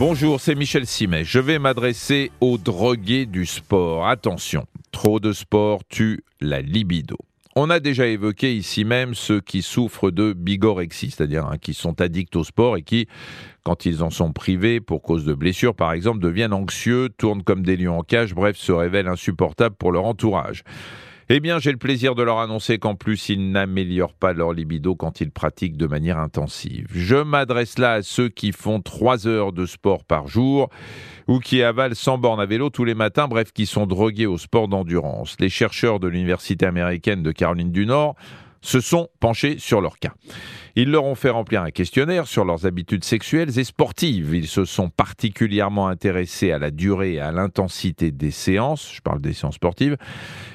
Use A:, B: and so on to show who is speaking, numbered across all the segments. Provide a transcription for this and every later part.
A: Bonjour, c'est Michel Simet. Je vais m'adresser aux drogués du sport. Attention, trop de sport tue la libido. On a déjà évoqué ici même ceux qui souffrent de bigorexie, c'est-à-dire hein, qui sont addicts au sport et qui, quand ils en sont privés pour cause de blessures par exemple, deviennent anxieux, tournent comme des lions en cage, bref, se révèlent insupportables pour leur entourage. Eh bien, j'ai le plaisir de leur annoncer qu'en plus, ils n'améliorent pas leur libido quand ils pratiquent de manière intensive. Je m'adresse là à ceux qui font trois heures de sport par jour ou qui avalent 100 bornes à vélo tous les matins, bref, qui sont drogués au sport d'endurance. Les chercheurs de l'Université américaine de Caroline du Nord se sont penchés sur leur cas. Ils leur ont fait remplir un questionnaire sur leurs habitudes sexuelles et sportives. Ils se sont particulièrement intéressés à la durée et à l'intensité des séances, je parle des séances sportives,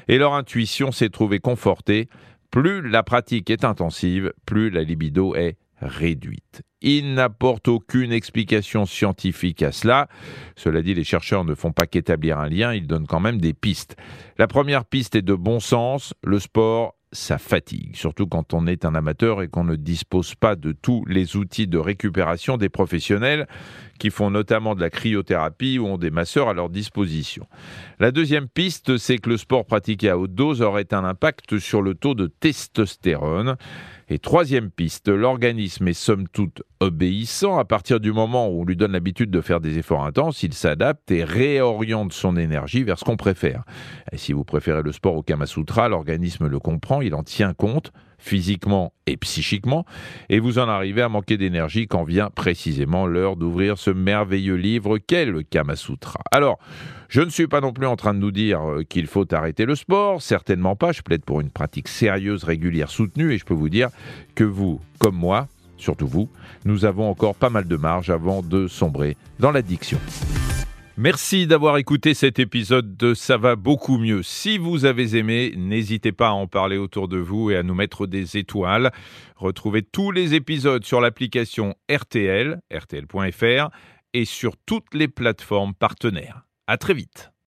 A: et leur intuition s'est trouvée confortée. Plus la pratique est intensive, plus la libido est réduite. Ils n'apportent aucune explication scientifique à cela. Cela dit, les chercheurs ne font pas qu'établir un lien, ils donnent quand même des pistes. La première piste est de bon sens, le sport ça fatigue, surtout quand on est un amateur et qu'on ne dispose pas de tous les outils de récupération des professionnels qui font notamment de la cryothérapie ou ont des masseurs à leur disposition. La deuxième piste, c'est que le sport pratiqué à haute dose aurait un impact sur le taux de testostérone. Et troisième piste, l'organisme est somme toute obéissant. À partir du moment où on lui donne l'habitude de faire des efforts intenses, il s'adapte et réoriente son énergie vers ce qu'on préfère. Et si vous préférez le sport au Kamasutra, l'organisme le comprend, il en tient compte physiquement et psychiquement, et vous en arrivez à manquer d'énergie quand vient précisément l'heure d'ouvrir ce merveilleux livre qu'est le Kamasutra. Alors, je ne suis pas non plus en train de nous dire euh, qu'il faut arrêter le sport, certainement pas, je plaide pour une pratique sérieuse, régulière, soutenue, et je peux vous dire que vous, comme moi, surtout vous, nous avons encore pas mal de marge avant de sombrer dans l'addiction. Merci d'avoir écouté cet épisode de Ça va beaucoup mieux. Si vous avez aimé, n'hésitez pas à en parler autour de vous et à nous mettre des étoiles. Retrouvez tous les épisodes sur l'application RTL, rtl.fr et sur toutes les plateformes partenaires. À très vite.